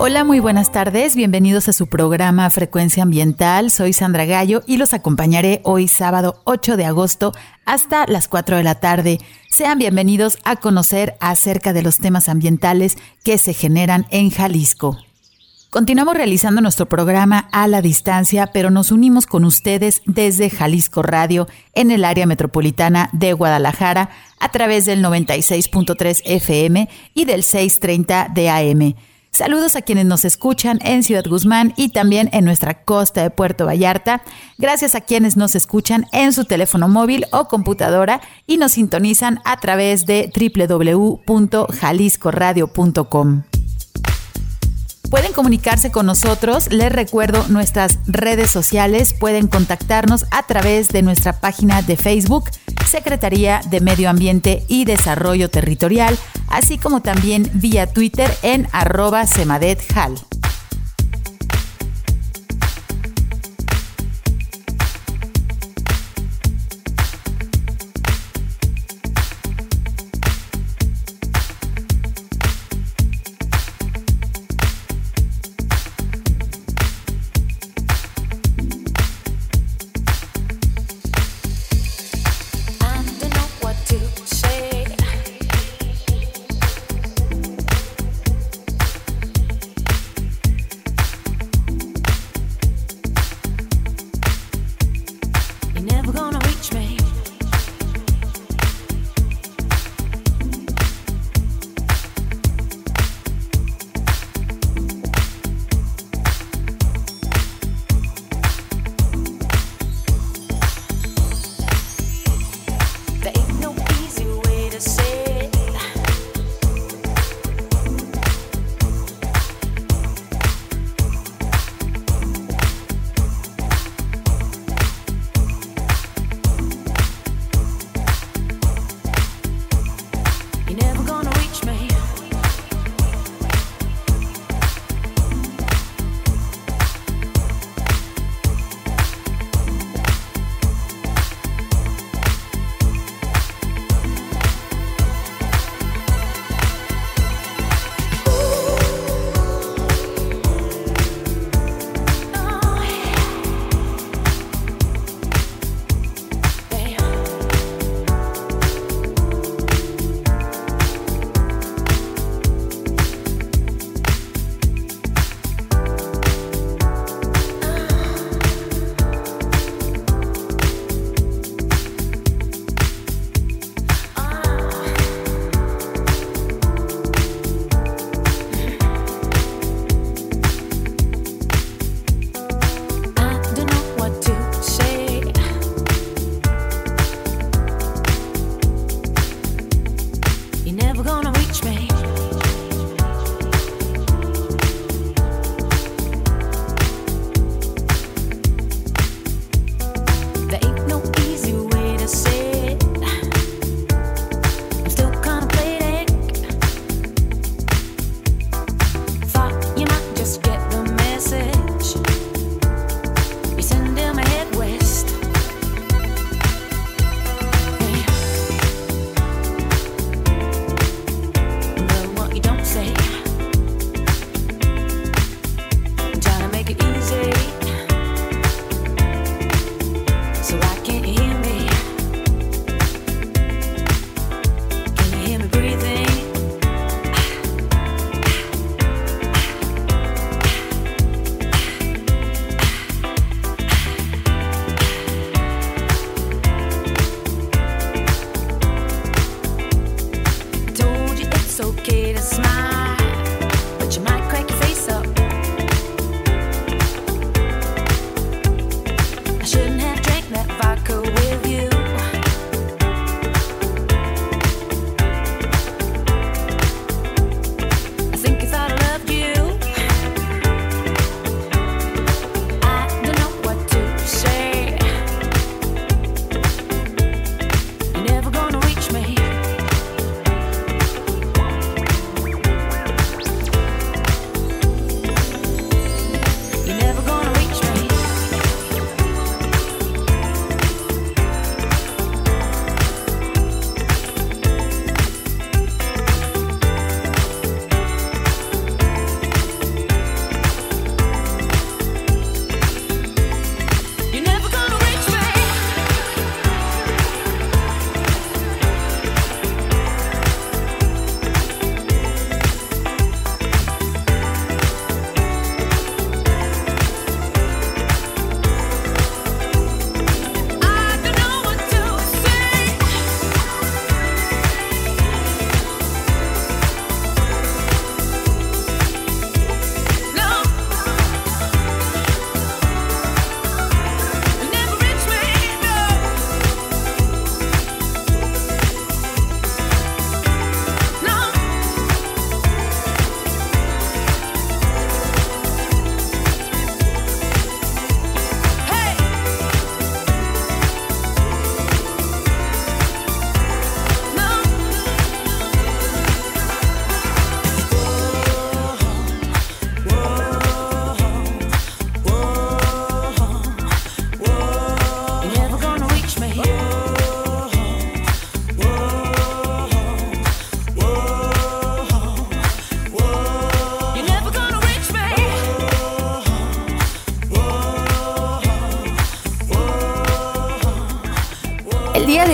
Hola, muy buenas tardes. Bienvenidos a su programa Frecuencia Ambiental. Soy Sandra Gallo y los acompañaré hoy sábado 8 de agosto hasta las 4 de la tarde. Sean bienvenidos a conocer acerca de los temas ambientales que se generan en Jalisco. Continuamos realizando nuestro programa a la distancia, pero nos unimos con ustedes desde Jalisco Radio en el área metropolitana de Guadalajara a través del 96.3 FM y del 630 de AM. Saludos a quienes nos escuchan en Ciudad Guzmán y también en nuestra costa de Puerto Vallarta. Gracias a quienes nos escuchan en su teléfono móvil o computadora y nos sintonizan a través de www.jaliscoradio.com. Pueden comunicarse con nosotros, les recuerdo nuestras redes sociales, pueden contactarnos a través de nuestra página de Facebook, Secretaría de Medio Ambiente y Desarrollo Territorial, así como también vía Twitter en arroba semadethal.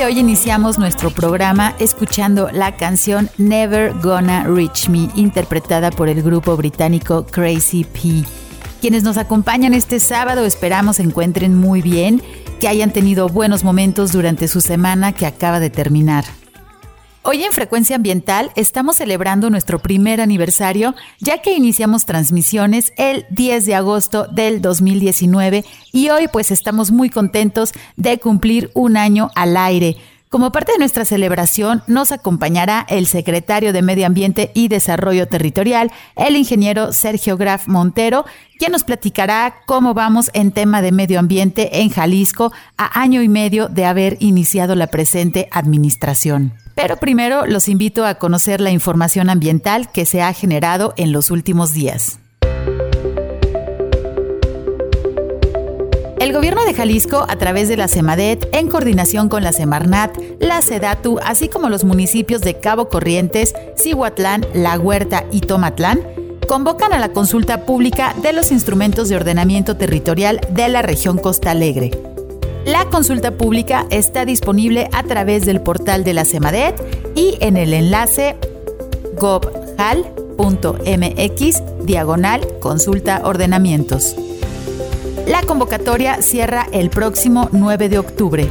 Hoy iniciamos nuestro programa escuchando la canción Never Gonna Reach Me, interpretada por el grupo británico Crazy P. Quienes nos acompañan este sábado esperamos se encuentren muy bien, que hayan tenido buenos momentos durante su semana que acaba de terminar. Hoy en Frecuencia Ambiental estamos celebrando nuestro primer aniversario, ya que iniciamos transmisiones el 10 de agosto del 2019 y hoy pues estamos muy contentos de cumplir un año al aire. Como parte de nuestra celebración nos acompañará el secretario de Medio Ambiente y Desarrollo Territorial, el ingeniero Sergio Graf Montero, quien nos platicará cómo vamos en tema de medio ambiente en Jalisco a año y medio de haber iniciado la presente administración. Pero primero los invito a conocer la información ambiental que se ha generado en los últimos días. El gobierno de Jalisco, a través de la CEMADET, en coordinación con la Semarnat, la SEDATU, así como los municipios de Cabo Corrientes, Cihuatlán, La Huerta y Tomatlán, convocan a la consulta pública de los instrumentos de ordenamiento territorial de la región Costa Alegre. La consulta pública está disponible a través del portal de la CEMADET y en el enlace gobhal.mx diagonal consulta ordenamientos. La convocatoria cierra el próximo 9 de octubre.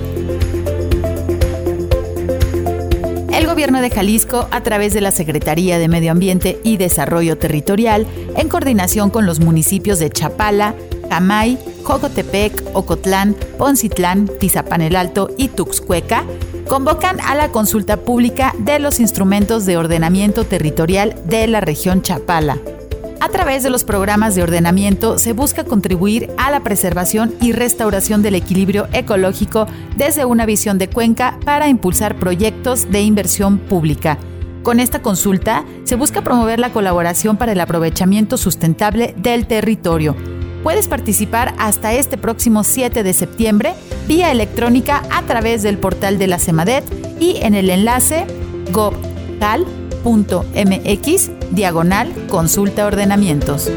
El gobierno de Jalisco, a través de la Secretaría de Medio Ambiente y Desarrollo Territorial, en coordinación con los municipios de Chapala, Jamay, Jocotepec, Ocotlán, Poncitlán, Tizapán el Alto y Tuxcueca, convocan a la consulta pública de los instrumentos de ordenamiento territorial de la región Chapala. A través de los programas de ordenamiento se busca contribuir a la preservación y restauración del equilibrio ecológico desde una visión de cuenca para impulsar proyectos de inversión pública. Con esta consulta se busca promover la colaboración para el aprovechamiento sustentable del territorio Puedes participar hasta este próximo 7 de septiembre vía electrónica a través del portal de la CEMADET y en el enlace gobtal.mx diagonal consulta ordenamientos.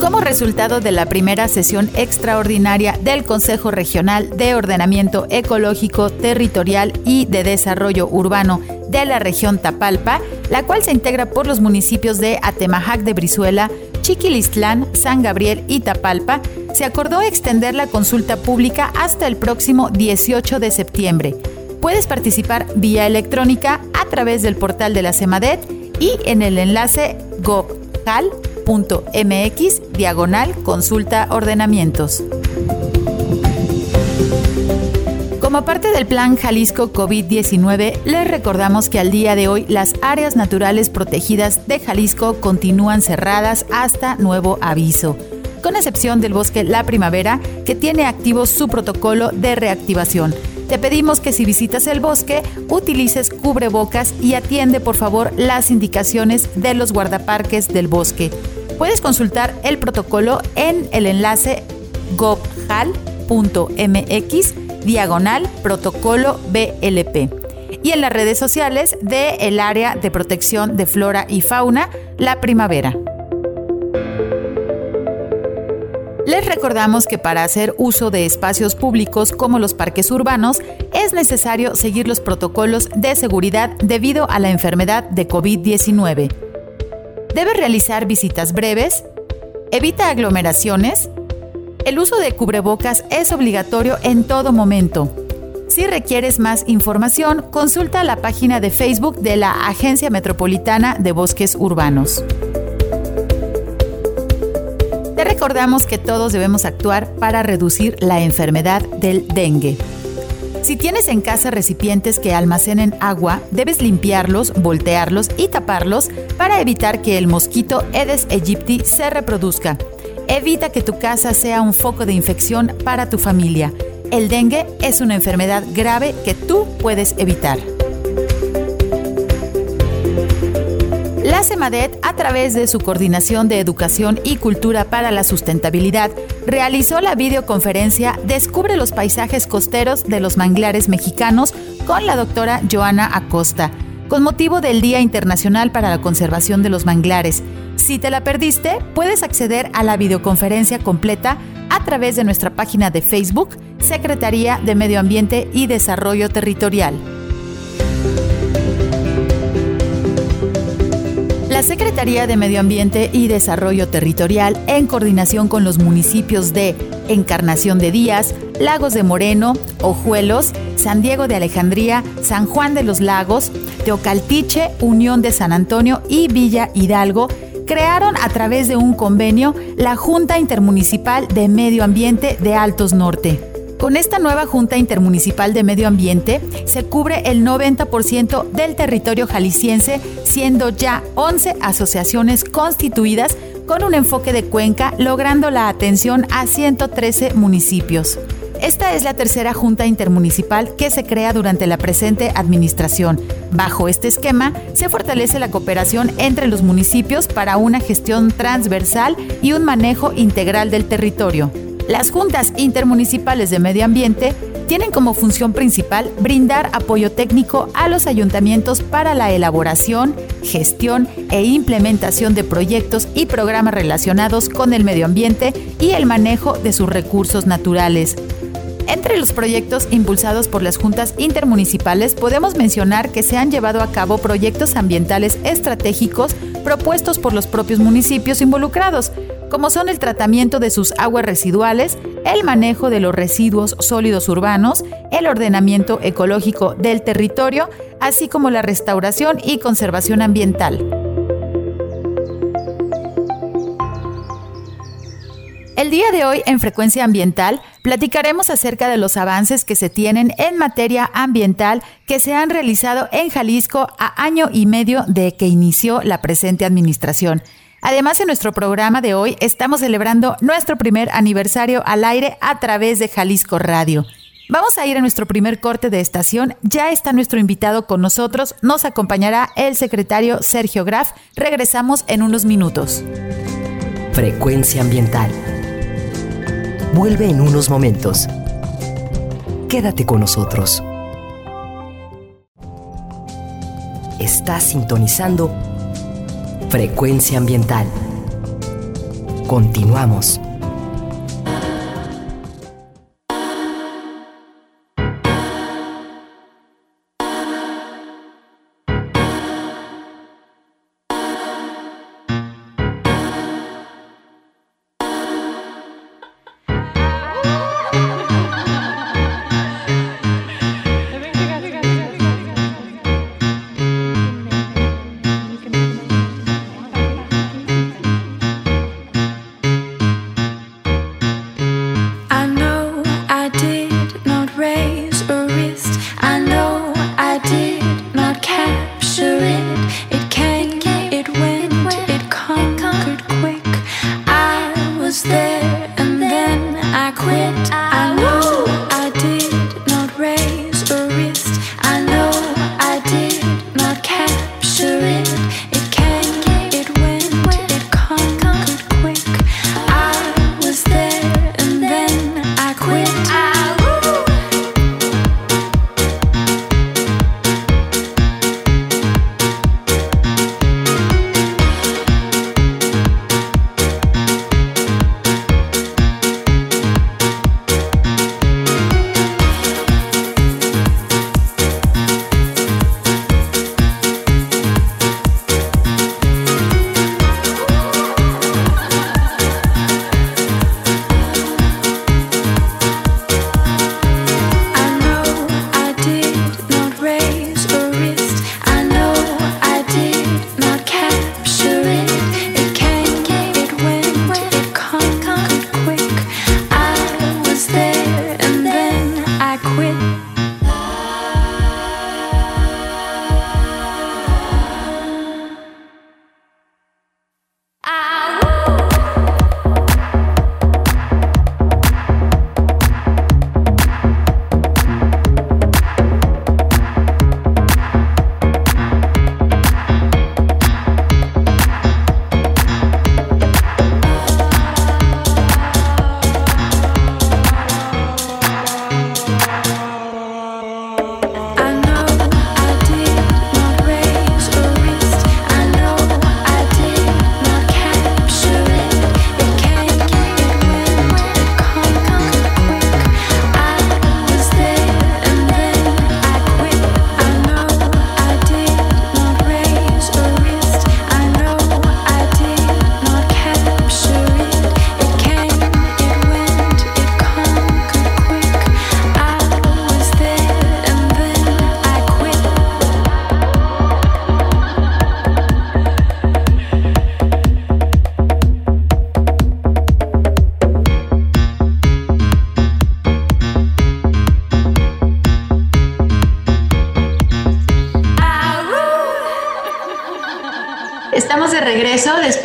Como resultado de la primera sesión extraordinaria del Consejo Regional de Ordenamiento Ecológico, Territorial y de Desarrollo Urbano de la región Tapalpa, la cual se integra por los municipios de Atemajac de Brizuela, Chiquilistlán, San Gabriel y Tapalpa, se acordó extender la consulta pública hasta el próximo 18 de septiembre. Puedes participar vía electrónica a través del portal de la CEMADET y en el enlace gobcal.mx diagonal consulta ordenamientos. Como parte del plan Jalisco COVID-19, les recordamos que al día de hoy las áreas naturales protegidas de Jalisco continúan cerradas hasta nuevo aviso, con excepción del bosque La Primavera, que tiene activo su protocolo de reactivación. Te pedimos que si visitas el bosque, utilices cubrebocas y atiende por favor las indicaciones de los guardaparques del bosque. Puedes consultar el protocolo en el enlace gobhal.mx diagonal protocolo BLP. Y en las redes sociales de el área de protección de flora y fauna, la primavera. Les recordamos que para hacer uso de espacios públicos como los parques urbanos es necesario seguir los protocolos de seguridad debido a la enfermedad de COVID-19. Debe realizar visitas breves, evita aglomeraciones, el uso de cubrebocas es obligatorio en todo momento. Si requieres más información, consulta la página de Facebook de la Agencia Metropolitana de Bosques Urbanos. Te recordamos que todos debemos actuar para reducir la enfermedad del dengue. Si tienes en casa recipientes que almacenen agua, debes limpiarlos, voltearlos y taparlos para evitar que el mosquito Aedes aegypti se reproduzca Evita que tu casa sea un foco de infección para tu familia. El dengue es una enfermedad grave que tú puedes evitar. La CEMADET, a través de su Coordinación de Educación y Cultura para la Sustentabilidad, realizó la videoconferencia Descubre los paisajes costeros de los manglares mexicanos con la doctora Joana Acosta, con motivo del Día Internacional para la Conservación de los Manglares. Si te la perdiste, puedes acceder a la videoconferencia completa a través de nuestra página de Facebook, Secretaría de Medio Ambiente y Desarrollo Territorial. La Secretaría de Medio Ambiente y Desarrollo Territorial, en coordinación con los municipios de Encarnación de Díaz, Lagos de Moreno, Ojuelos, San Diego de Alejandría, San Juan de los Lagos, Teocaltiche, Unión de San Antonio y Villa Hidalgo, crearon a través de un convenio la Junta Intermunicipal de Medio Ambiente de Altos Norte. Con esta nueva Junta Intermunicipal de Medio Ambiente se cubre el 90% del territorio jalisciense, siendo ya 11 asociaciones constituidas con un enfoque de cuenca, logrando la atención a 113 municipios. Esta es la tercera Junta Intermunicipal que se crea durante la presente administración. Bajo este esquema, se fortalece la cooperación entre los municipios para una gestión transversal y un manejo integral del territorio. Las juntas intermunicipales de medio ambiente tienen como función principal brindar apoyo técnico a los ayuntamientos para la elaboración, gestión e implementación de proyectos y programas relacionados con el medio ambiente y el manejo de sus recursos naturales. Entre los proyectos impulsados por las juntas intermunicipales podemos mencionar que se han llevado a cabo proyectos ambientales estratégicos propuestos por los propios municipios involucrados, como son el tratamiento de sus aguas residuales, el manejo de los residuos sólidos urbanos, el ordenamiento ecológico del territorio, así como la restauración y conservación ambiental. El día de hoy en Frecuencia Ambiental platicaremos acerca de los avances que se tienen en materia ambiental que se han realizado en Jalisco a año y medio de que inició la presente administración. Además, en nuestro programa de hoy estamos celebrando nuestro primer aniversario al aire a través de Jalisco Radio. Vamos a ir a nuestro primer corte de estación. Ya está nuestro invitado con nosotros. Nos acompañará el secretario Sergio Graf. Regresamos en unos minutos. Frecuencia ambiental. Vuelve en unos momentos. Quédate con nosotros. Estás sintonizando Frecuencia ambiental. Continuamos.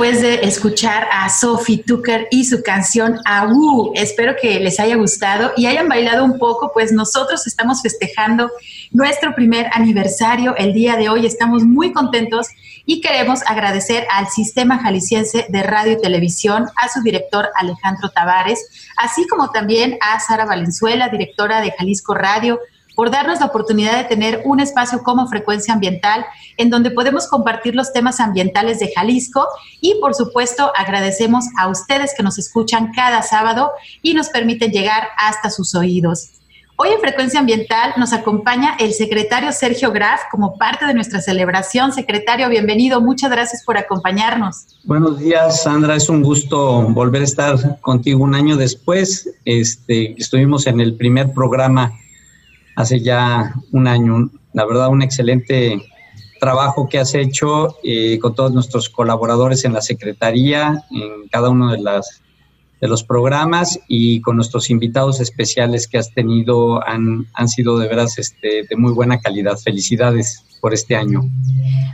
Después de escuchar a Sophie Tucker y su canción Agu. Espero que les haya gustado y hayan bailado un poco, pues nosotros estamos festejando nuestro primer aniversario el día de hoy. Estamos muy contentos y queremos agradecer al Sistema Jalisciense de Radio y Televisión, a su director Alejandro Tavares, así como también a Sara Valenzuela, directora de Jalisco Radio, por darnos la oportunidad de tener un espacio como Frecuencia Ambiental en donde podemos compartir los temas ambientales de Jalisco y por supuesto agradecemos a ustedes que nos escuchan cada sábado y nos permiten llegar hasta sus oídos. Hoy en Frecuencia Ambiental nos acompaña el secretario Sergio Graf como parte de nuestra celebración. Secretario, bienvenido. Muchas gracias por acompañarnos. Buenos días, Sandra. Es un gusto volver a estar contigo un año después. Este, estuvimos en el primer programa hace ya un año. La verdad, un excelente trabajo que has hecho eh, con todos nuestros colaboradores en la Secretaría, en cada uno de, las, de los programas y con nuestros invitados especiales que has tenido han, han sido de veras este, de muy buena calidad. Felicidades por este año.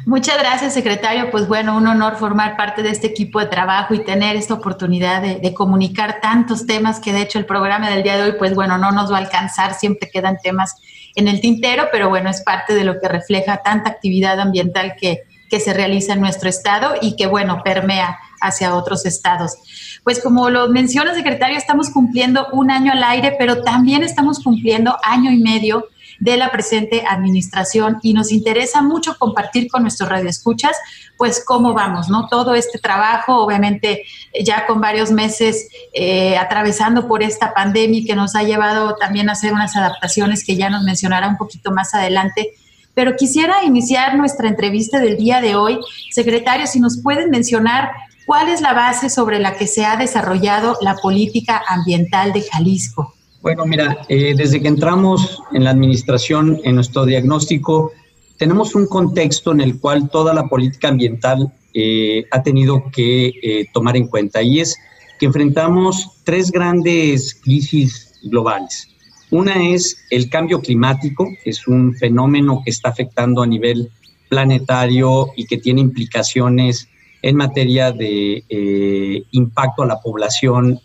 Muchas gracias, secretario. Pues bueno, un honor formar parte de este equipo de trabajo y tener esta oportunidad de, de, comunicar tantos temas que de hecho el programa del día de hoy, pues bueno, no nos va a alcanzar, siempre quedan temas en el tintero, pero bueno, es parte de lo que refleja tanta actividad ambiental que, que se realiza en nuestro estado y que bueno, permea hacia otros estados. Pues como lo menciona secretario, estamos cumpliendo un año al aire, pero también estamos cumpliendo año y medio de la presente administración y nos interesa mucho compartir con nuestros radioescuchas pues cómo vamos, ¿no? Todo este trabajo, obviamente ya con varios meses eh, atravesando por esta pandemia que nos ha llevado también a hacer unas adaptaciones que ya nos mencionará un poquito más adelante. Pero quisiera iniciar nuestra entrevista del día de hoy. Secretario, si nos pueden mencionar cuál es la base sobre la que se ha desarrollado la política ambiental de Jalisco. Bueno, mira, eh, desde que entramos en la administración, en nuestro diagnóstico, tenemos un contexto en el cual toda la política ambiental eh, ha tenido que eh, tomar en cuenta y es que enfrentamos tres grandes crisis globales. Una es el cambio climático, que es un fenómeno que está afectando a nivel planetario y que tiene implicaciones en materia de impacto a la población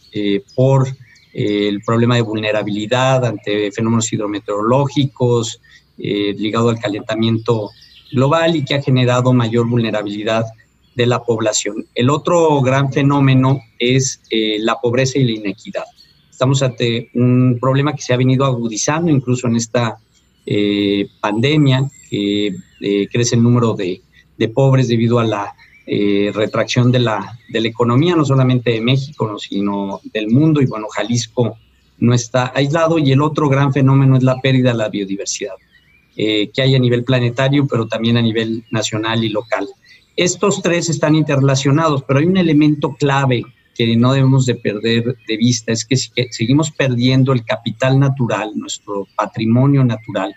por el problema de vulnerabilidad ante fenómenos hidrometeorológicos eh, ligado al calentamiento global y que ha generado mayor vulnerabilidad de la población. El otro gran fenómeno es eh, la pobreza y la inequidad. Estamos ante un problema que se ha venido agudizando incluso en esta eh, pandemia, que crece el número de, de pobres debido a la eh, retracción de la, de la economía, no solamente de México, sino del mundo. Y bueno, Jalisco no está aislado. Y el otro gran fenómeno es la pérdida de la biodiversidad, eh, que hay a nivel planetario, pero también a nivel nacional y local. Estos tres están interrelacionados, pero hay un elemento clave que no debemos de perder de vista, es que seguimos perdiendo el capital natural, nuestro patrimonio natural,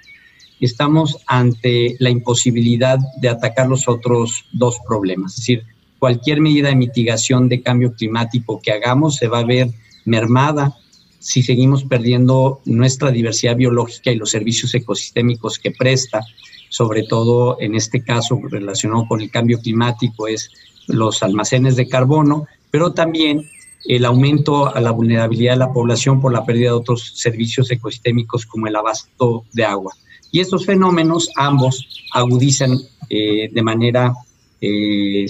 estamos ante la imposibilidad de atacar los otros dos problemas. Es decir, cualquier medida de mitigación de cambio climático que hagamos se va a ver mermada si seguimos perdiendo nuestra diversidad biológica y los servicios ecosistémicos que presta, sobre todo en este caso relacionado con el cambio climático, es los almacenes de carbono, pero también el aumento a la vulnerabilidad de la población por la pérdida de otros servicios ecosistémicos como el abasto de agua. Y estos fenómenos ambos agudizan eh, de manera eh,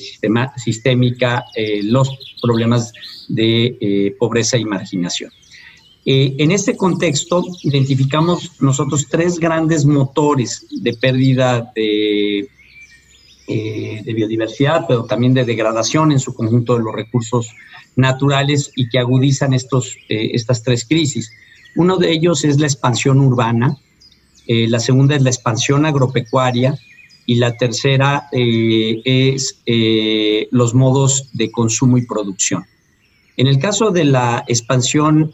sistémica eh, los problemas de pobreza y marginación. en este contexto, identificamos nosotros tres grandes motores de pérdida de, de biodiversidad, pero también de degradación en su conjunto de los recursos naturales y que agudizan estos, estas tres crisis. Uno de ellos es la expansión urbana, eh, la segunda es la expansión agropecuaria y la tercera eh, es eh, los modos de consumo y producción. En el caso de la expansión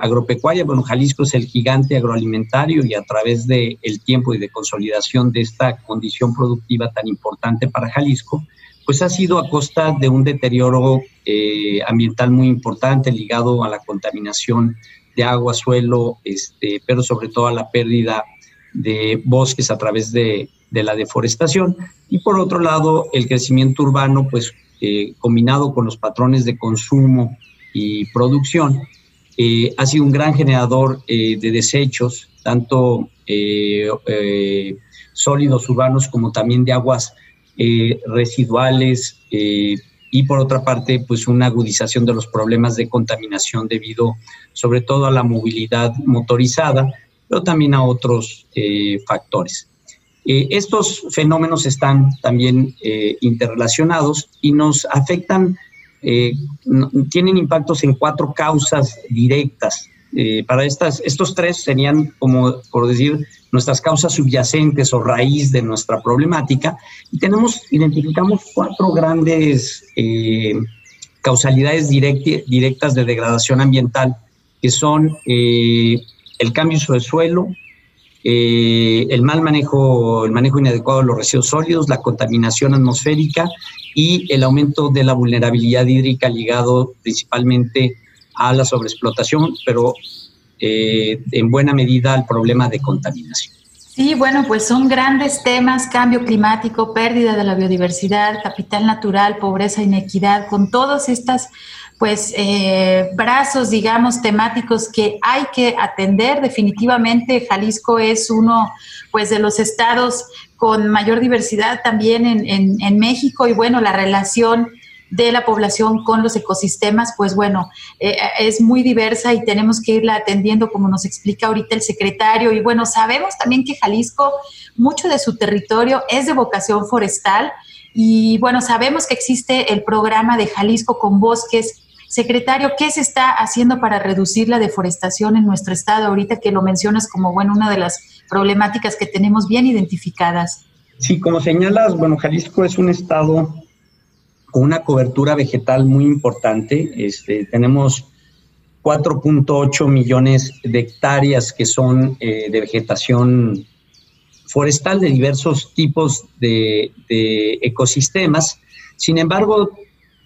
agropecuaria, bueno, Jalisco es el gigante agroalimentario y a través del el tiempo y de consolidación de esta condición productiva tan importante para Jalisco, pues ha sido a costa de un deterioro ambiental muy importante ligado a la contaminación de agua, suelo, este, pero sobre todo a la pérdida de bosques a través de de la deforestación. Y por otro lado, el crecimiento urbano, pues eh, combinado con los patrones de consumo y producción, eh, ha sido un gran generador de desechos, tanto sólidos urbanos como también de aguas residuales y por otra parte, pues una agudización de los problemas de contaminación debido sobre todo a la movilidad motorizada, pero también a otros eh, factores. Eh, estos fenómenos están también eh, interrelacionados y nos afectan, tienen impactos en cuatro causas directas. Para estas, estos tres serían, como por decir, nuestras causas subyacentes o raíz de nuestra problemática. Y tenemos, identificamos cuatro grandes causalidades directas de degradación ambiental, que son el cambio sobre suelo, eh, el mal manejo, el manejo inadecuado de los residuos sólidos, la contaminación atmosférica y el aumento de la vulnerabilidad hídrica ligado principalmente a la sobreexplotación, pero eh, en buena medida al problema de contaminación. Sí, bueno, pues son grandes temas, cambio climático, pérdida de la biodiversidad, capital natural, pobreza, inequidad, con todas estas pues eh, brazos, digamos, temáticos que hay que atender. Definitivamente Jalisco es uno pues de los estados con mayor diversidad también en, México y bueno, la relación de la población con los ecosistemas, pues bueno, eh, es muy diversa y tenemos que irla atendiendo como nos explica ahorita el secretario. Y bueno, sabemos también que Jalisco, mucho de su territorio es de vocación forestal. Y bueno, sabemos que existe el programa de Jalisco con bosques Secretario, ¿qué se está haciendo para reducir la deforestación en nuestro estado ahorita que lo mencionas como, bueno, una de las problemáticas que tenemos bien identificadas? Sí, como señalas, bueno, Jalisco es un estado con una cobertura vegetal muy importante. Este, tenemos 4.8 millones de hectáreas que son eh, de vegetación forestal de diversos tipos de, ecosistemas. Sin embargo,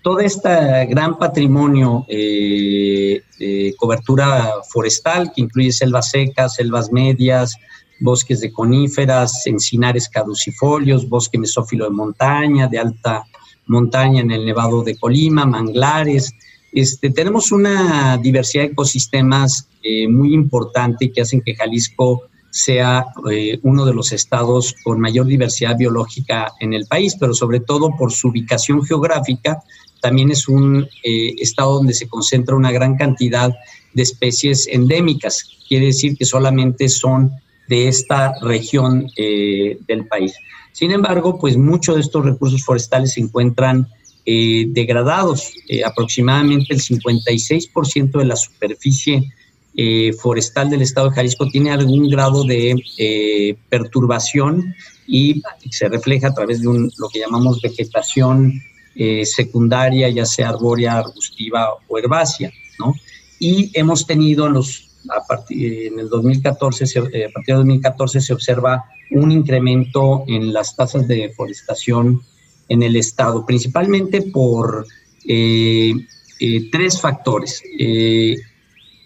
todo este gran patrimonio eh, de cobertura forestal, que incluye selvas secas, selvas medias, bosques de coníferas, encinares caducifolios, bosque mesófilo de montaña, de alta montaña en el Nevado de Colima, manglares. Este, tenemos una diversidad de ecosistemas eh, muy importante que hacen que Jalisco sea eh, uno de los estados con mayor diversidad biológica en el país, pero sobre todo por su ubicación geográfica, también es un eh, estado donde se concentra una gran cantidad de especies endémicas, quiere decir que solamente son de esta región eh, del país. Sin embargo, pues muchos de estos recursos forestales se encuentran eh, degradados. aproximadamente el 56% de la superficie forestal del estado de Jalisco tiene algún grado de perturbación y se refleja a través de lo que llamamos vegetación eh, secundaria, ya sea arbórea, arbustiva o herbácea, ¿no? Y hemos tenido los, a partir, en el 2014, eh, a partir de 2014 se observa un incremento en las tasas de deforestación en el estado, principalmente por eh, tres factores.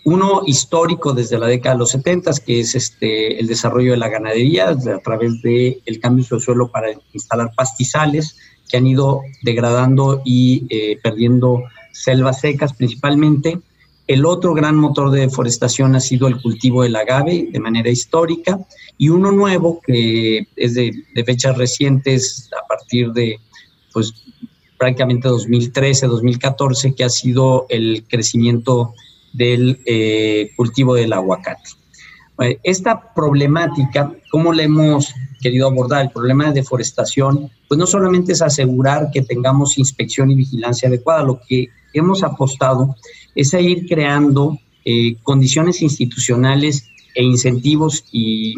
uno histórico desde la década de los 70, que es este, el desarrollo de la ganadería a través del el cambio de suelo para instalar pastizales, que han ido degradando y eh, perdiendo selvas secas principalmente. El otro gran motor de deforestación ha sido el cultivo del agave de manera histórica y uno nuevo que es de, fechas recientes a partir de pues prácticamente 2013, 2014, que ha sido el crecimiento del eh, cultivo del aguacate. Eh, esta problemática, ¿cómo la hemos querido abordar? El problema de deforestación, pues no solamente es asegurar que tengamos inspección y vigilancia adecuada, lo que hemos apostado es a ir creando eh, condiciones institucionales e incentivos y,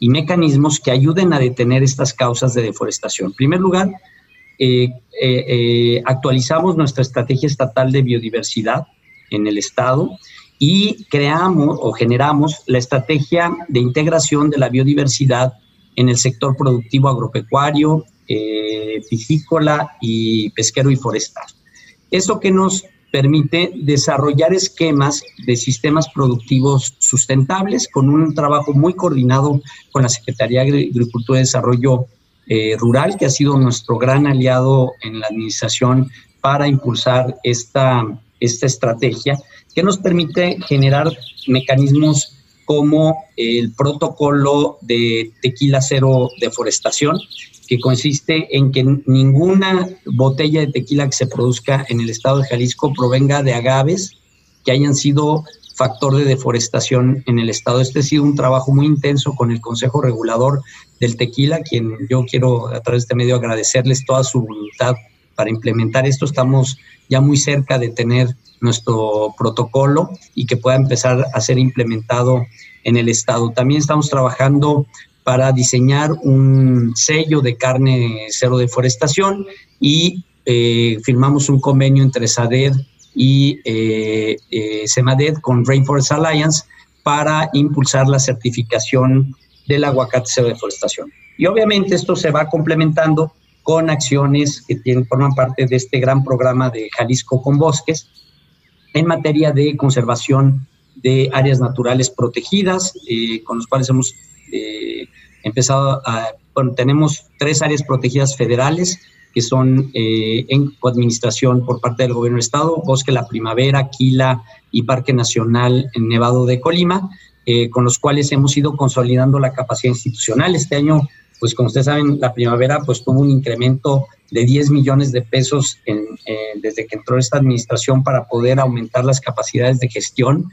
mecanismos que ayuden a detener estas causas de deforestación. En primer lugar, eh, actualizamos nuestra estrategia estatal de biodiversidad en el Estado y creamos o generamos la estrategia de integración de la biodiversidad en el sector productivo agropecuario, eh, piscícola y pesquero y forestal. Eso que nos permite desarrollar esquemas de sistemas productivos sustentables con un trabajo muy coordinado con la Secretaría de Agricultura y Desarrollo eh, Rural, que ha sido nuestro gran aliado en la administración para impulsar esta, esta estrategia, que nos permite generar mecanismos como el protocolo de tequila cero deforestación, que consiste en que ninguna botella de tequila que se produzca en el estado de Jalisco provenga de agaves que hayan sido factor de deforestación en el estado. Este ha sido un trabajo muy intenso con el Consejo Regulador del Tequila, quien yo quiero a través de este medio agradecerles toda su voluntad para implementar esto. Estamos ya muy cerca de tener nuestro protocolo y que pueda empezar a ser implementado en el estado. También estamos trabajando para diseñar un sello de carne cero deforestación y eh, firmamos un convenio entre SADER y eh, eh con Rainforest Alliance para impulsar la certificación del aguacate cero deforestación. Y obviamente esto se va complementando con acciones que forman parte de este gran programa de Jalisco con Bosques en materia de conservación de áreas naturales protegidas, eh, con los cuales hemos eh, empezado a, tenemos tres áreas protegidas federales, que son eh, en administración por parte del gobierno del estado, Bosque La Primavera, Quila y Parque Nacional en Nevado de Colima, eh, con los cuales hemos ido consolidando la capacidad institucional. Este año, pues como ustedes saben, la primavera pues tuvo un incremento de 10 millones de pesos eh, desde que entró esta administración para poder aumentar las capacidades de gestión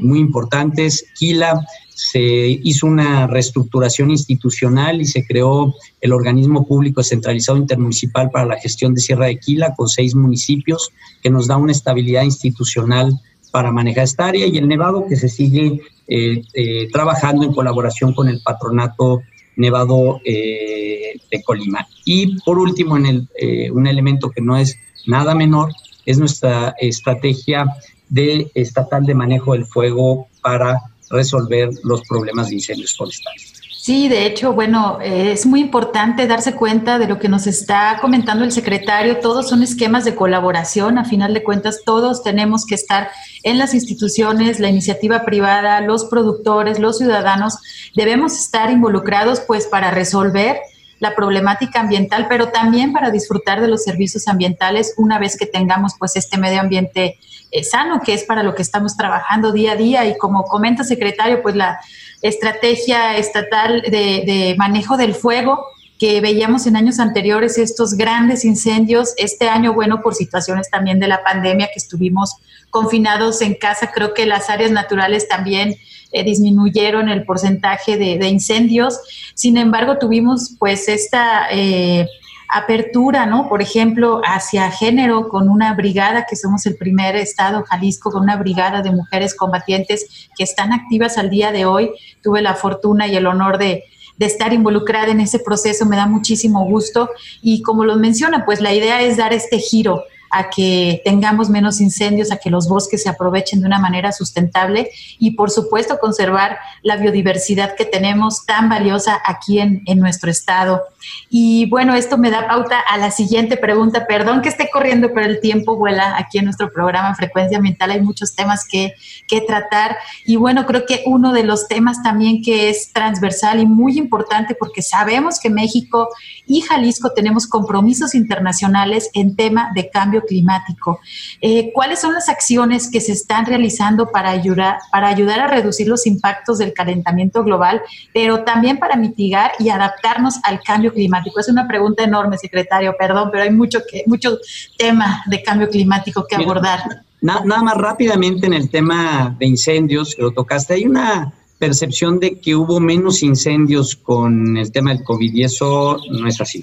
muy importantes. Quila se hizo una reestructuración institucional y se creó el organismo público centralizado intermunicipal para la gestión de Sierra de Quila con seis municipios que nos da una estabilidad institucional para manejar esta área y el Nevado que se sigue eh, eh, trabajando en colaboración con el patronato Nevado eh, de Colima. Y por último, en el, un elemento que no es nada menor es nuestra estrategia de estatal de manejo del fuego para resolver los problemas de incendios forestales. Sí, de hecho, bueno, es muy importante darse cuenta de lo que nos está comentando el secretario. Todos son esquemas de colaboración. A final de cuentas, todos tenemos que estar en las instituciones, la iniciativa privada, los productores, los ciudadanos. Debemos estar involucrados, pues, para resolver la problemática ambiental, pero también para disfrutar de los servicios ambientales una vez que tengamos pues este medio ambiente eh, sano, que es para lo que estamos trabajando día a día. Y como comenta secretario, pues la estrategia estatal de, manejo del fuego que veíamos en años anteriores estos grandes incendios. Este año, bueno, por situaciones también de la pandemia que estuvimos confinados en casa, creo que las áreas naturales también eh, disminuyeron el porcentaje de, incendios. Sin embargo, tuvimos pues esta eh, apertura, ¿no? Por ejemplo, hacia género con una brigada, que somos el primer estado, Jalisco, con una brigada de mujeres combatientes que están activas al día de hoy. Tuve la fortuna y el honor de, de estar involucrada en ese proceso, me da muchísimo gusto. Y como lo menciona, pues la idea es dar este giro a que tengamos menos incendios, a que los bosques se aprovechen de una manera sustentable y por supuesto conservar la biodiversidad que tenemos tan valiosa aquí en, en, nuestro estado. Y bueno, esto me da pauta a la siguiente pregunta. Perdón que esté corriendo, pero el tiempo vuela aquí en nuestro programa Frecuencia Ambiental. Hay muchos temas que, que tratar y bueno, creo que uno de los temas también que es transversal y muy importante porque sabemos que México y Jalisco tenemos compromisos internacionales en tema de cambio climático. Eh, ¿Cuáles son las acciones que se están realizando para ayudar, para ayudar a reducir los impactos del calentamiento global, pero también para mitigar y adaptarnos al cambio climático? Es una pregunta enorme, secretario, perdón, pero hay mucho, que, mucho tema de cambio climático que abordar. nada más rápidamente en el tema de incendios, que lo tocaste, hay una percepción de que hubo menos incendios con el tema del COVID y eso no es así.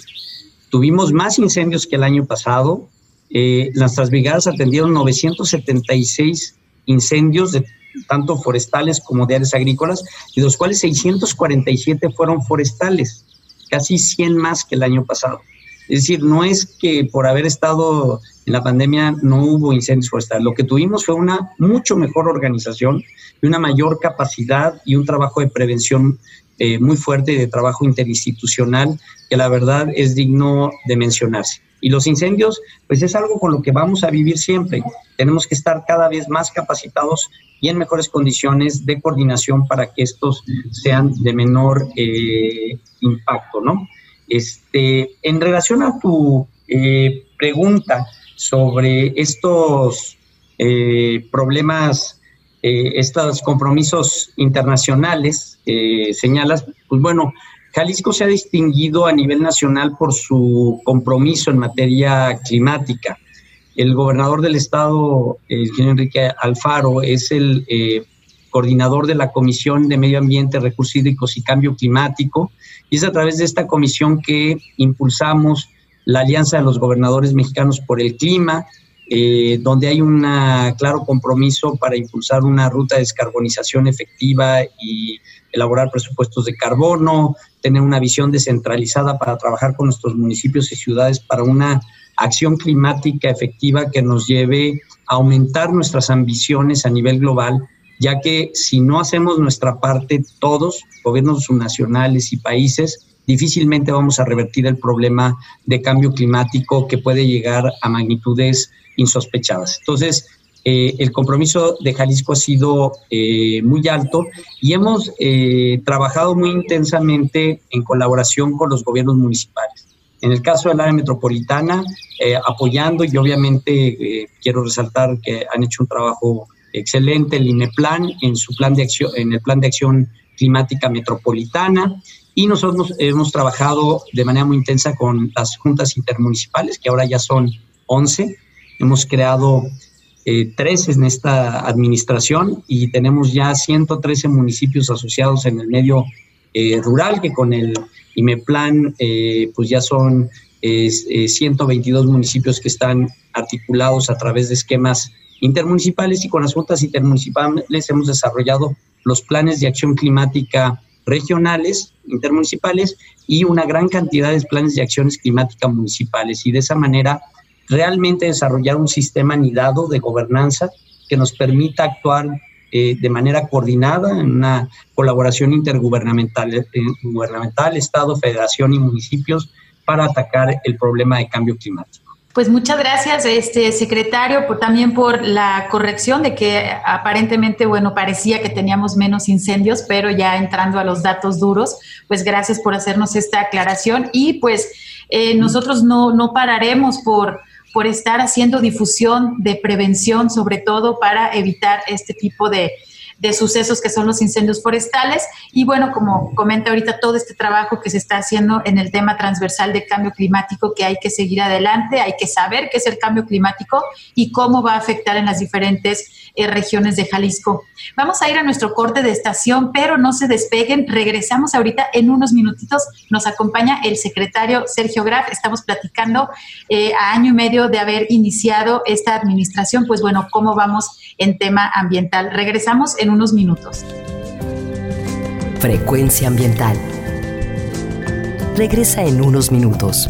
Tuvimos más incendios que el año pasado, eh, nuestras brigadas atendieron 976 incendios, de, tanto forestales como de áreas agrícolas, y de los cuales 647 fueron forestales, casi 100 más que el año pasado. Es decir, no es que por haber estado en la pandemia no hubo incendios forestales. Lo que tuvimos fue una mucho mejor organización y una mayor capacidad y un trabajo de prevención eh, muy fuerte de trabajo interinstitucional que la verdad es digno de mencionarse. Y los incendios, pues es algo con lo que vamos a vivir siempre. Tenemos que estar cada vez más capacitados y en mejores condiciones de coordinación para que estos sean de menor eh, impacto, ¿no? Este, en relación a tu eh, pregunta sobre estos eh, problemas, eh, estos compromisos internacionales, señalas, pues bueno, Jalisco se ha distinguido a nivel nacional por su compromiso en materia climática. El gobernador del estado, el señor Enrique Alfaro, es el coordinador de la Comisión de Medio Ambiente, Recursos Hídricos y Cambio Climático. Y es a través de esta comisión que impulsamos la Alianza de los Gobernadores Mexicanos por el Clima, eh, donde hay un claro compromiso para impulsar una ruta de descarbonización efectiva y elaborar presupuestos de carbono, tener una visión descentralizada para trabajar con nuestros municipios y ciudades para una acción climática efectiva que nos lleve a aumentar nuestras ambiciones a nivel global ya que si no hacemos nuestra parte todos, gobiernos nacionales y países, difícilmente vamos a revertir el problema de cambio climático que puede llegar a magnitudes insospechadas. Entonces, eh, el compromiso de Jalisco ha sido eh, muy alto y hemos eh, trabajado muy intensamente en colaboración con los gobiernos municipales. En el caso del área metropolitana, apoyando y obviamente quiero resaltar que han hecho un trabajo excelente el INEPLAN en su plan de acción, en el plan de acción climática metropolitana. Y nosotros hemos trabajado de manera muy intensa con las juntas intermunicipales, que ahora ya son 11. Hemos creado eh, tres en esta administración y tenemos ya 113 municipios asociados en el medio eh, rural, que con el IMEPLAN eh, pues ya son 122 municipios que están articulados a través de esquemas intermunicipales y con las juntas intermunicipales hemos desarrollado los planes de acción climática regionales, intermunicipales y una gran cantidad de planes de acciones climáticas municipales. Y de esa manera realmente desarrollar un sistema anidado de gobernanza que nos permita actuar eh, de manera coordinada en una colaboración intergubernamental, eh, gubernamental, Estado, Federación y municipios para atacar el problema de cambio climático. Pues muchas gracias, este secretario, por, también por la corrección de que aparentemente, bueno, parecía que teníamos menos incendios, pero ya entrando a los datos duros, pues gracias por hacernos esta aclaración y pues eh, nosotros no, no pararemos por, por estar haciendo difusión de prevención, sobre todo para evitar este tipo de, de sucesos que son los incendios forestales. Y bueno, como comenta ahorita todo este trabajo que se está haciendo en el tema transversal de cambio climático, que hay que seguir adelante, hay que saber qué es el cambio climático y cómo va a afectar en las diferentes eh, regiones de Jalisco. Vamos a ir a nuestro corte de estación, pero no se despeguen. Regresamos ahorita en unos minutitos. Nos acompaña el secretario Sergio Graf. Estamos platicando eh, a año y medio de haber iniciado esta administración, pues bueno, cómo vamos en tema ambiental. Regresamos en unos minutos. Frecuencia ambiental. Regresa en unos minutos.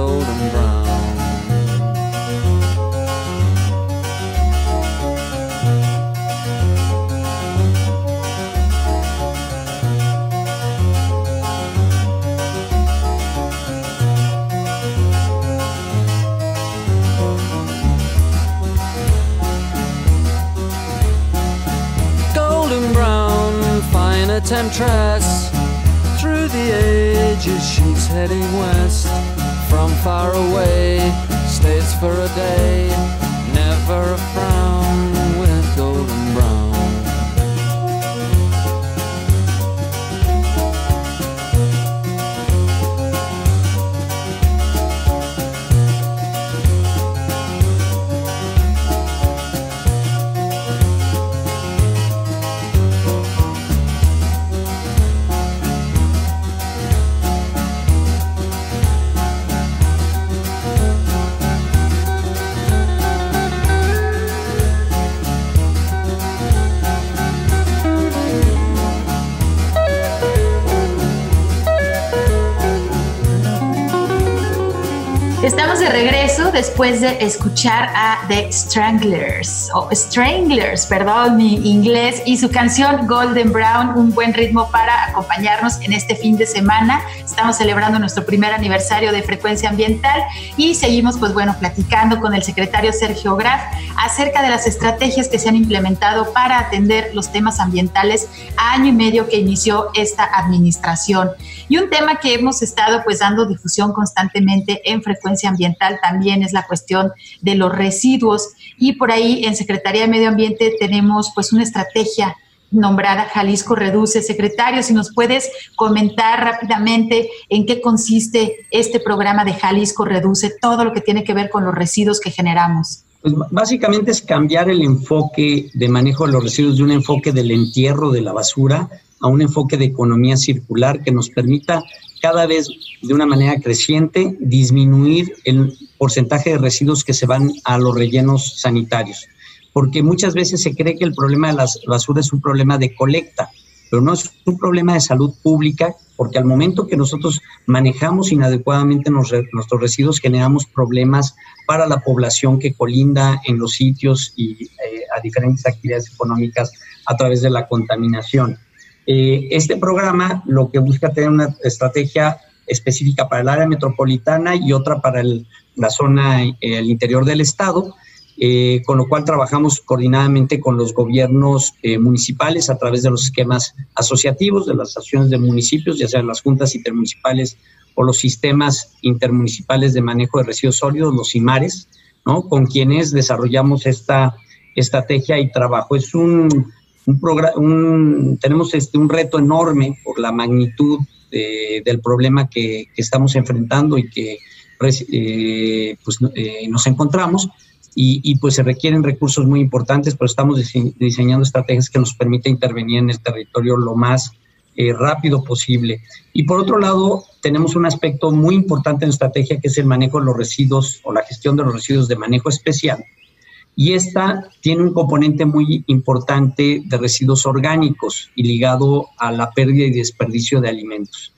golden brown. Golden brown, fine a temptress through the ages, she's heading west from far away. Stays for a day, never a frown de regreso después de escuchar a The Stranglers, o Stranglers, perdón, mi inglés, y su canción Golden Brown, un buen ritmo para acompañarnos en este fin de semana. Estamos celebrando nuestro primer aniversario de Frecuencia Ambiental y seguimos, pues bueno, platicando con el secretario Sergio Graf acerca de las estrategias que se han implementado para atender los temas ambientales a año y medio que inició esta administración. Y un tema que hemos estado pues dando difusión constantemente en Frecuencia ambiental también es la cuestión de los residuos y por ahí en Secretaría de Medio Ambiente tenemos pues una estrategia nombrada Jalisco Reduce. Secretario, si nos puedes comentar rápidamente en qué consiste este programa de Jalisco Reduce, todo lo que tiene que ver con los residuos que generamos. Pues básicamente es cambiar el enfoque de manejo de los residuos de un enfoque del entierro de la basura a un enfoque de economía circular que nos permita cada vez de una manera creciente disminuir el porcentaje de residuos que se van a los rellenos sanitarios. Porque muchas veces se cree que el problema de las basuras es un problema de colecta, pero no es un problema de salud pública, porque al momento que nosotros manejamos inadecuadamente nuestros residuos, generamos problemas para la población que colinda en los sitios y eh, a diferentes actividades económicas a través de la contaminación. Eh, este programa lo que busca tener una estrategia específica para el área metropolitana y otra para la zona, eh, el interior del estado, eh, con lo cual trabajamos coordinadamente con los gobiernos municipales a través de los esquemas asociativos de las asociaciones de municipios, ya sean las juntas intermunicipales o los sistemas intermunicipales de manejo de residuos sólidos, los IMARES, ¿no? con quienes desarrollamos esta estrategia y trabajo. Es un un, tenemos este, un reto enorme por la magnitud del problema que, estamos enfrentando y que eh, pues, eh, nos encontramos. Y, pues se requieren recursos muy importantes, pero estamos diseñando estrategias que nos permitan intervenir en el territorio lo más eh, rápido posible. Y por otro lado, tenemos un aspecto muy importante en la estrategia que es el manejo de los residuos o la gestión de los residuos de manejo especial, y esta tiene un componente muy importante de residuos orgánicos y ligado a la pérdida y desperdicio de alimentos.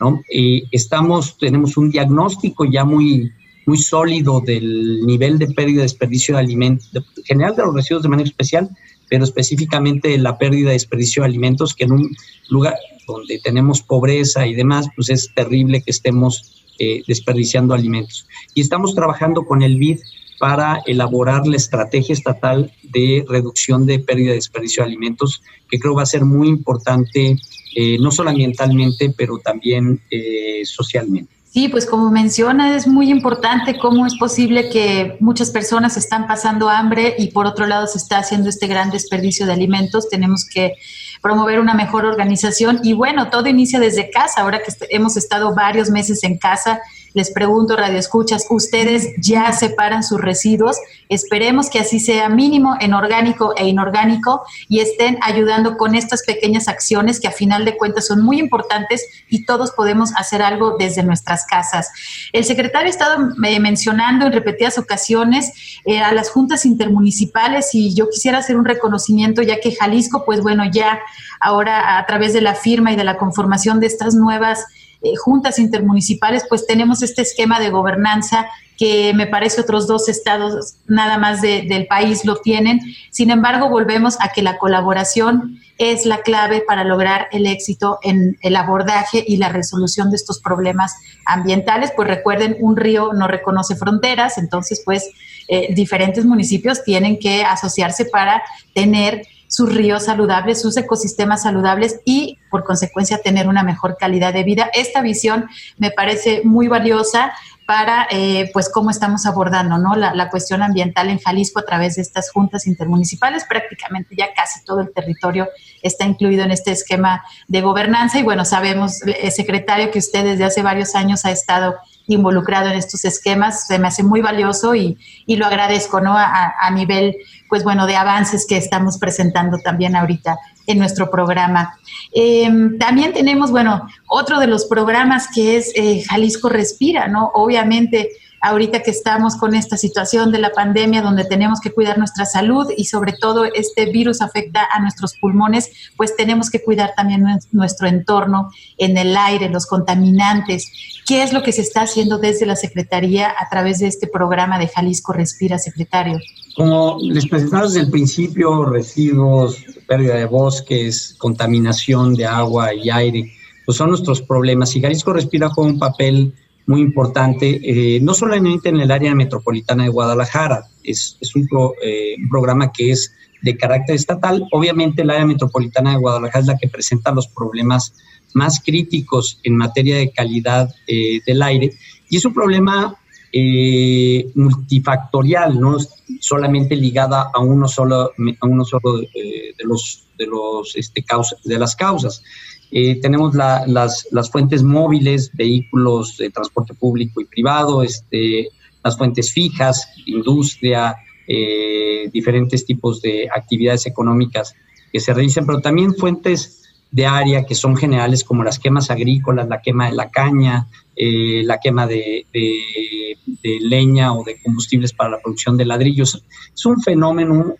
¿no? estamos, tenemos un diagnóstico ya muy, muy sólido del nivel de pérdida y desperdicio de alimentos, en general de los residuos de manera especial, pero específicamente la pérdida y desperdicio de alimentos, que en un lugar donde tenemos pobreza y demás, pues es terrible que estemos eh, desperdiciando alimentos. Y estamos trabajando con el BID para elaborar la estrategia estatal de reducción de pérdida y desperdicio de alimentos, que creo va a ser muy importante, eh, no solo ambientalmente, pero también eh, socialmente. Sí, pues como menciona, es muy importante cómo es posible que muchas personas están pasando hambre y por otro lado se está haciendo este gran desperdicio de alimentos. Tenemos que promover una mejor organización y bueno, todo inicia desde casa. Ahora que hemos estado varios meses en casa, les pregunto, Radio Escuchas, ¿ustedes ya separan sus residuos? Esperemos que así sea mínimo en orgánico e inorgánico y estén ayudando con estas pequeñas acciones que a final de cuentas son muy importantes y todos podemos hacer algo desde nuestras casas. El secretario ha estado eh, mencionando en repetidas ocasiones eh, a las juntas intermunicipales y yo quisiera hacer un reconocimiento ya que Jalisco, pues bueno, ya ahora a través de la firma y de la conformación de estas nuevas eh, juntas intermunicipales, pues tenemos este esquema de gobernanza que me parece otros dos estados nada más del país lo tienen. Sin embargo, volvemos a que la colaboración es la clave para lograr el éxito en el abordaje y la resolución de estos problemas ambientales. Pues recuerden, un río no reconoce fronteras, entonces pues eh, diferentes municipios tienen que asociarse para tener sus ríos saludables, sus ecosistemas saludables y por consecuencia tener una mejor calidad de vida. Esta visión me parece muy valiosa para eh, pues cómo estamos abordando ¿no? La, la, cuestión ambiental en Jalisco a través de estas juntas intermunicipales. Prácticamente ya casi todo el territorio está incluido en este esquema de gobernanza y bueno, sabemos, eh, secretario, que usted desde hace varios años ha estado involucrado en estos esquemas, se me hace muy valioso y, y lo agradezco ¿no? a, a nivel pues bueno, de avances que estamos presentando también ahorita en nuestro programa. Em, también tenemos, bueno, otro de los programas que es eh, Jalisco Respira, ¿no? Obviamente ahorita que estamos con esta situación de la pandemia donde tenemos que cuidar nuestra salud y sobre todo este virus afecta a nuestros pulmones, pues tenemos que cuidar también nuestro entorno en el aire, los contaminantes. ¿Qué es lo que se está haciendo desde la Secretaría a través de este programa de Jalisco Respira, secretario? Como les presentamos desde el principio, residuos, pérdida de bosques, contaminación de agua y aire, pues son nuestros problemas. Y Jalisco Respira juega un papel muy importante, eh, no solamente en el área metropolitana de Guadalajara, es, es un, eh, un, programa que es de carácter estatal. Obviamente el área metropolitana de Guadalajara es la que presenta los problemas más críticos en materia de calidad eh, del aire y es un problema multifactorial, no solamente ligada a uno solo, a uno solo de los, de, los, este, de las causas. Eh, tenemos las, las, fuentes móviles, vehículos de transporte público y privado, este, las fuentes fijas, industria, eh, diferentes tipos de actividades económicas que se realizan, pero también fuentes de área que son generales como las quemas agrícolas, la quema de la caña, eh, la quema de, de, leña o de combustibles para la producción de ladrillos. Es un fenómeno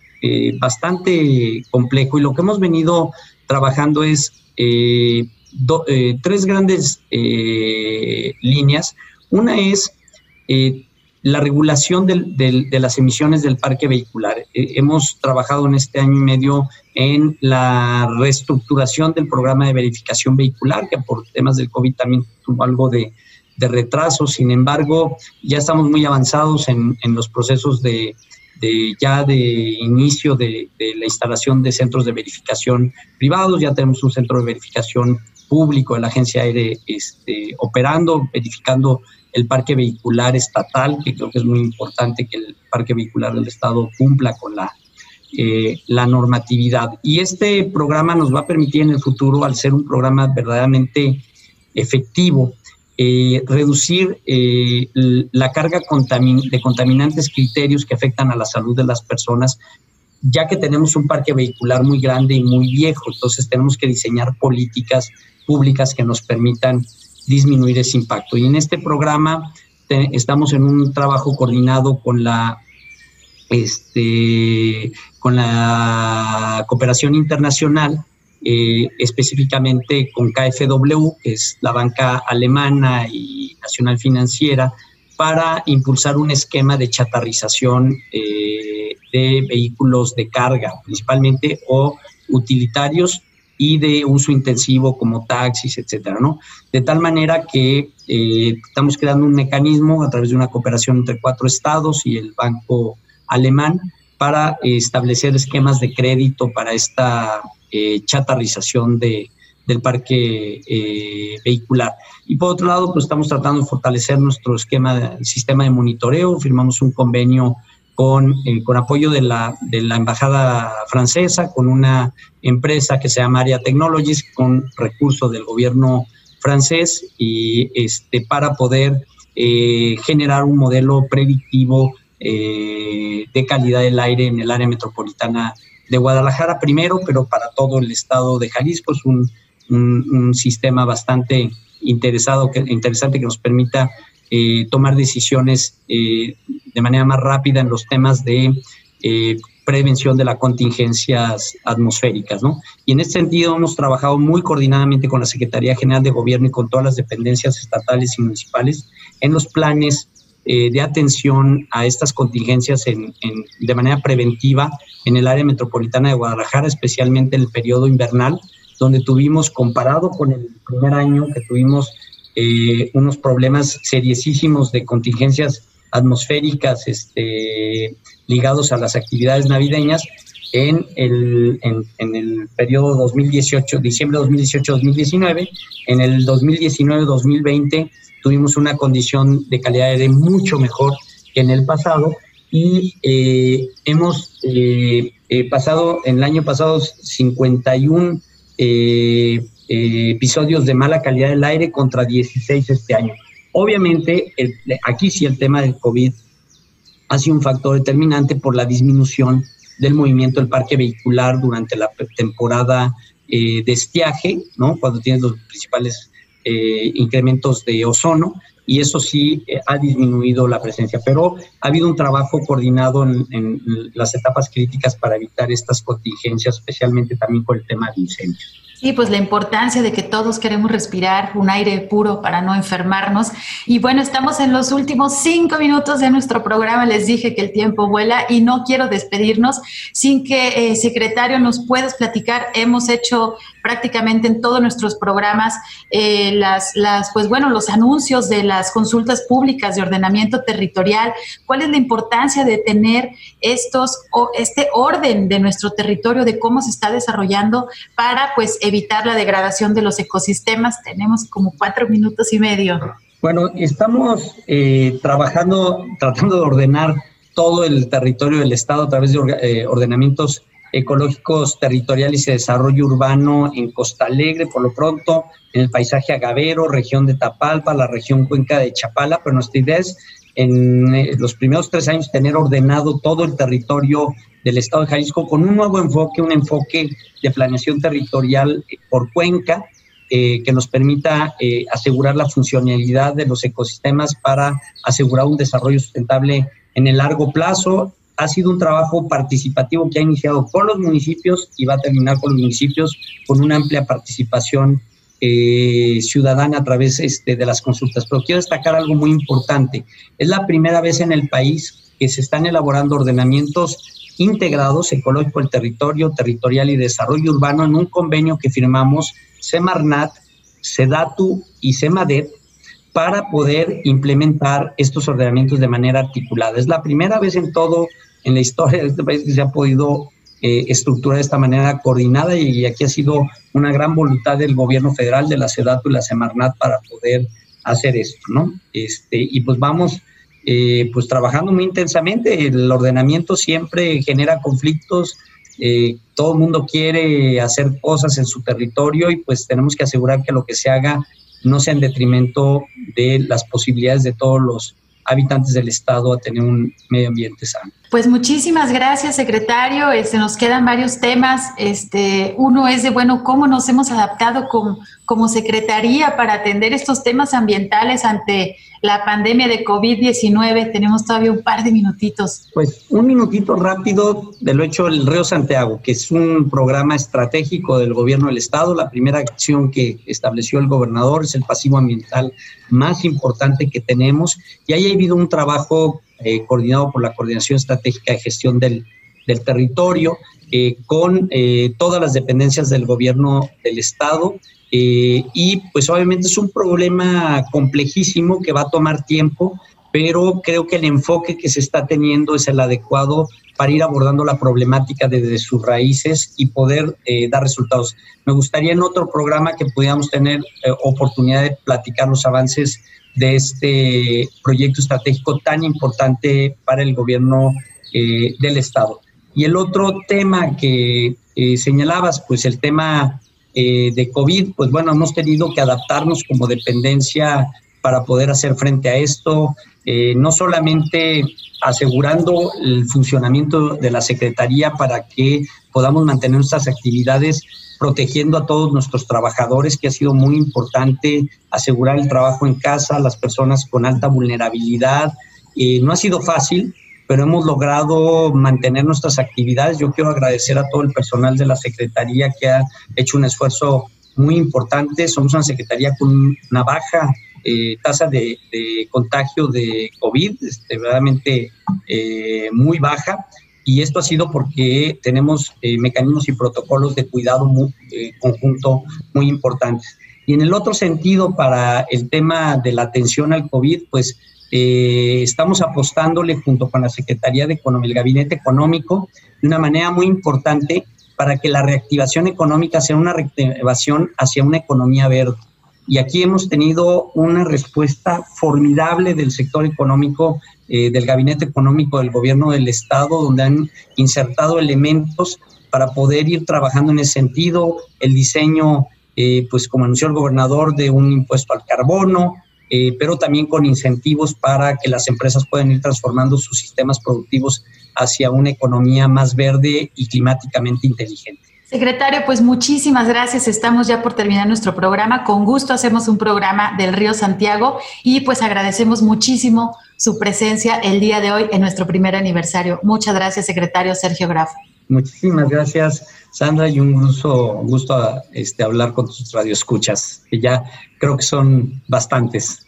bastante complejo y lo que hemos venido trabajando es eh, eh, tres grandes eh, líneas. Una es la regulación de las emisiones del parque vehicular. hemos trabajado en este año y medio en la reestructuración del programa de verificación vehicular, que por temas del COVID también tuvo algo de, retraso. Sin embargo, ya estamos muy avanzados en los procesos de, de ya de inicio de, la instalación de centros de verificación privados, ya tenemos un centro de verificación público de la agencia aire este, operando, verificando el parque vehicular estatal, que creo que es muy importante que el parque vehicular del Estado cumpla con la, eh, la normatividad. Y este programa nos va a permitir en el futuro, al ser un programa verdaderamente efectivo, eh, reducir eh, la carga de contaminantes criterios que afectan a la salud de las personas, ya que tenemos un parque vehicular muy grande y muy viejo, entonces tenemos que diseñar políticas públicas que nos permitan disminuir ese impacto. Y en este programa estamos en un trabajo coordinado con la este, con la cooperación internacional eh, específicamente con KfW, que es la banca alemana y nacional financiera, para impulsar un esquema de chatarrización eh, de vehículos de carga, principalmente, o utilitarios y de uso intensivo como taxis, etcétera, ¿no? De tal manera que eh, estamos creando un mecanismo a través de una cooperación entre cuatro estados y el banco alemán para establecer esquemas de crédito para esta eh, chatarrización de, del parque eh, vehicular. Y por otro lado, pues estamos tratando de fortalecer nuestro esquema, sistema de monitoreo. Firmamos un convenio con, eh, con apoyo de la, de la Embajada Francesa, con una empresa que se llama Aria Technologies, con recursos del gobierno francés, y este, para poder generar un modelo predictivo de calidad del aire en el área metropolitana de Guadalajara primero, pero para todo el estado de Jalisco es un, un, sistema bastante interesado, que, interesante que nos permita eh, tomar decisiones eh, de manera más rápida en los temas de eh, prevención de las contingencias atmosféricas. ¿no? Y en este sentido hemos trabajado muy coordinadamente con la Secretaría General de Gobierno y con todas las dependencias estatales y municipales en los planes eh, de atención a estas contingencias en, de manera preventiva en el área metropolitana de Guadalajara, especialmente en el periodo invernal, donde tuvimos, comparado con el primer año, que tuvimos eh, unos problemas seriosísimos de contingencias atmosféricas este, ligados a las actividades navideñas, en el, en, el periodo 2018, diciembre 2018-2019, en el 2019-2020 tuvimos una condición de calidad de aire mucho mejor que en el pasado y eh, hemos eh, eh, pasado, en el año pasado, 51 episodios de mala calidad del aire contra 16 este año. Obviamente, aquí sí el tema del COVID ha sido un factor determinante por la disminución del movimiento del parque vehicular durante la temporada de estiaje, ¿no? Cuando tienes los principales eh, incrementos de ozono, y eso sí eh, ha disminuido la presencia, pero ha habido un trabajo coordinado en, las etapas críticas para evitar estas contingencias, especialmente también con el tema de incendios. Sí, pues la importancia de que todos queremos respirar un aire puro para no enfermarnos. Y bueno, estamos en los últimos cinco minutos de nuestro programa. Les dije que el tiempo vuela y no quiero despedirnos sin que, eh, secretario, nos puedas platicar. Hemos hecho prácticamente en todos nuestros programas eh, las, las, pues bueno, los anuncios de las consultas públicas de ordenamiento territorial. ¿Cuál es la importancia de tener estos o este orden de nuestro territorio, de cómo se está desarrollando para pues evitar la degradación de los ecosistemas. Tenemos como cuatro minutos y medio. Bueno, estamos eh, trabajando, tratando de ordenar todo el territorio del Estado a través de eh, ordenamientos ecológicos territoriales y desarrollo urbano en Costa Alegre, por lo pronto, en el paisaje agavero, región de Tapalpa, la región cuenca de Chapala, pero nuestra idea es en eh, los primeros tres años tener ordenado todo el territorio del Estado de Jalisco con un nuevo enfoque, un enfoque de planeación territorial por cuenca, eh, que nos permita eh, asegurar la funcionalidad de los ecosistemas para asegurar un desarrollo sustentable en el largo plazo. Ha sido un trabajo participativo que ha iniciado con los municipios y va a terminar con los municipios con una amplia participación ciudadana a través este, de las consultas. Pero quiero destacar algo muy importante. Es la primera vez en el país que se están elaborando ordenamientos integrados ecológico el territorio, territorial y desarrollo urbano en un convenio que firmamos Semarnat, Sedatu y Semadet para poder implementar estos ordenamientos de manera articulada. Es la primera vez en todo, en la historia de este país, que se ha podido eh, estructurar de esta manera coordinada y aquí ha sido una gran voluntad del gobierno federal, de la Sedatu y la Semarnat para poder hacer esto, ¿no? Este, y pues vamos eh, pues trabajando muy intensamente. El ordenamiento siempre genera conflictos, eh, todo el mundo quiere hacer cosas en su territorio y pues tenemos que asegurar que lo que se haga no sea en detrimento de las posibilidades de todos los habitantes del estado a tener un medio ambiente sano. Pues muchísimas gracias, secretario. Este, nos quedan varios temas. Este, uno es de, bueno, cómo nos hemos adaptado como, como secretaría para atender estos temas ambientales ante la pandemia de COVID-19. Tenemos todavía un par de minutitos. Pues un minutito rápido de lo hecho el Río Santiago, que es un programa estratégico del gobierno del estado. La primera acción que estableció el gobernador es el pasivo ambiental más importante que tenemos y ahí ha habido un trabajo eh, coordinado por la Coordinación Estratégica de Gestión del, del Territorio, eh, con eh, todas las dependencias del gobierno del Estado. y pues obviamente es un problema complejísimo que va a tomar tiempo, pero creo que el enfoque que se está teniendo es el adecuado para ir abordando la problemática desde sus raíces y poder dar resultados. Me gustaría en otro programa que pudiéramos tener oportunidad de platicar los avances de este proyecto estratégico tan importante para el gobierno eh, del Estado. Y el otro tema que eh, señalabas, pues el tema eh, de COVID, pues bueno, hemos tenido que adaptarnos como dependencia para poder hacer frente a esto, no solamente asegurando el funcionamiento de la Secretaría para que podamos mantener nuestras actividades, protegiendo a todos nuestros trabajadores, que ha sido muy importante asegurar el trabajo en casa, las personas con alta vulnerabilidad. No ha sido fácil, pero hemos logrado mantener nuestras actividades. Yo quiero agradecer a todo el personal de la Secretaría que ha hecho un esfuerzo muy importante. Somos una Secretaría con una baja eh, tasa de, contagio de COVID, este, verdaderamente eh, muy baja y esto ha sido porque tenemos eh, mecanismos y protocolos de cuidado eh, conjunto muy importantes. Y en el otro sentido, para el tema de la atención al COVID, pues eh, estamos apostándole junto con la Secretaría de Economía, el Gabinete Económico, de una manera muy importante para que la reactivación económica sea una reactivación hacia una economía verde. Y aquí hemos tenido una respuesta formidable del sector económico eh, del Gabinete Económico del Gobierno del Estado, donde han insertado elementos para poder ir trabajando en ese sentido, el diseño, eh, pues como anunció el gobernador, de un impuesto al carbono, eh, pero también con incentivos para que las empresas puedan ir transformando sus sistemas productivos hacia una economía más verde y climáticamente inteligente. Secretario, pues muchísimas gracias. Estamos ya por terminar nuestro programa. Con gusto hacemos un programa del Río Santiago y pues agradecemos muchísimo su presencia el día de hoy en nuestro primer aniversario. Muchas gracias, secretario Sergio Grafo. Muchísimas gracias, Sandra, y un gusto, gusto este, hablar con tus radioescuchas, que ya creo que son bastantes.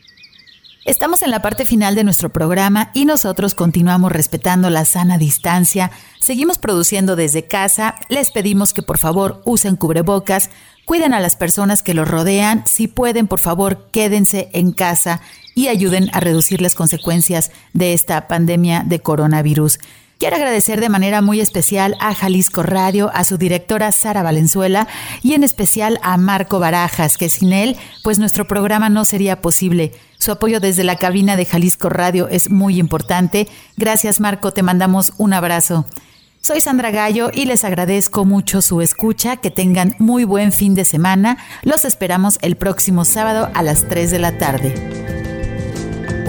Estamos en la parte final de nuestro programa y nosotros continuamos respetando la sana distancia. Seguimos produciendo desde casa. Les pedimos que por favor usen cubrebocas, cuiden a las personas que los rodean. Si pueden, por favor, quédense en casa y ayuden a reducir las consecuencias de esta pandemia de coronavirus. Quiero agradecer de manera muy especial a Jalisco Radio, a su directora Sara Valenzuela y en especial a Marco Barajas, que sin él, pues nuestro programa no sería posible. Su apoyo desde la cabina de Jalisco Radio es muy importante. Gracias Marco, te mandamos un abrazo. Soy Sandra Gallo y les agradezco mucho su escucha. Que tengan muy buen fin de semana. Los esperamos el próximo sábado a las 3 de la tarde.